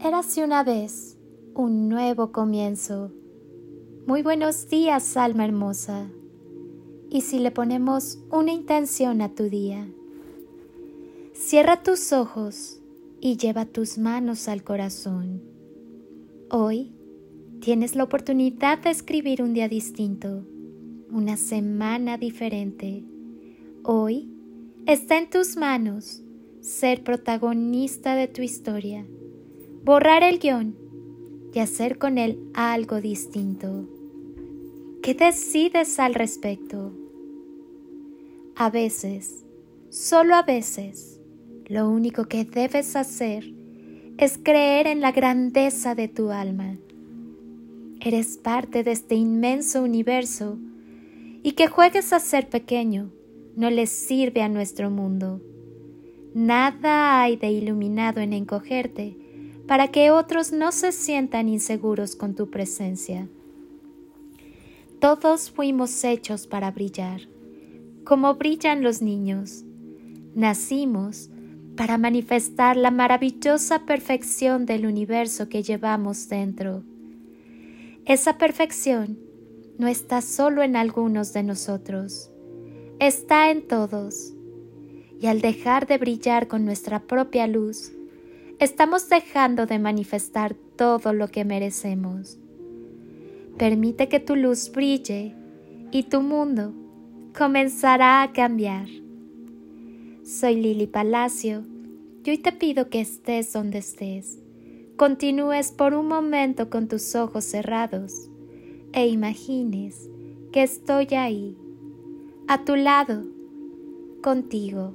Érase una vez un nuevo comienzo. Muy buenos días, alma hermosa. Y si le ponemos una intención a tu día, cierra tus ojos y lleva tus manos al corazón. Hoy tienes la oportunidad de escribir un día distinto, una semana diferente. Hoy está en tus manos ser protagonista de tu historia borrar el guion y hacer con él algo distinto. ¿Qué decides al respecto? A veces, solo a veces, lo único que debes hacer es creer en la grandeza de tu alma. Eres parte de este inmenso universo y que juegues a ser pequeño no le sirve a nuestro mundo. Nada hay de iluminado en encogerte para que otros no se sientan inseguros con tu presencia. Todos fuimos hechos para brillar, como brillan los niños. Nacimos para manifestar la maravillosa perfección del universo que llevamos dentro. Esa perfección no está solo en algunos de nosotros, está en todos. Y al dejar de brillar con nuestra propia luz, estamos dejando de manifestar todo lo que merecemos. Permite que tu luz brille y tu mundo comenzará a cambiar. Soy Lili Palacio y hoy te pido que estés donde estés. Continúes por un momento con tus ojos cerrados e imagines que estoy ahí, a tu lado, contigo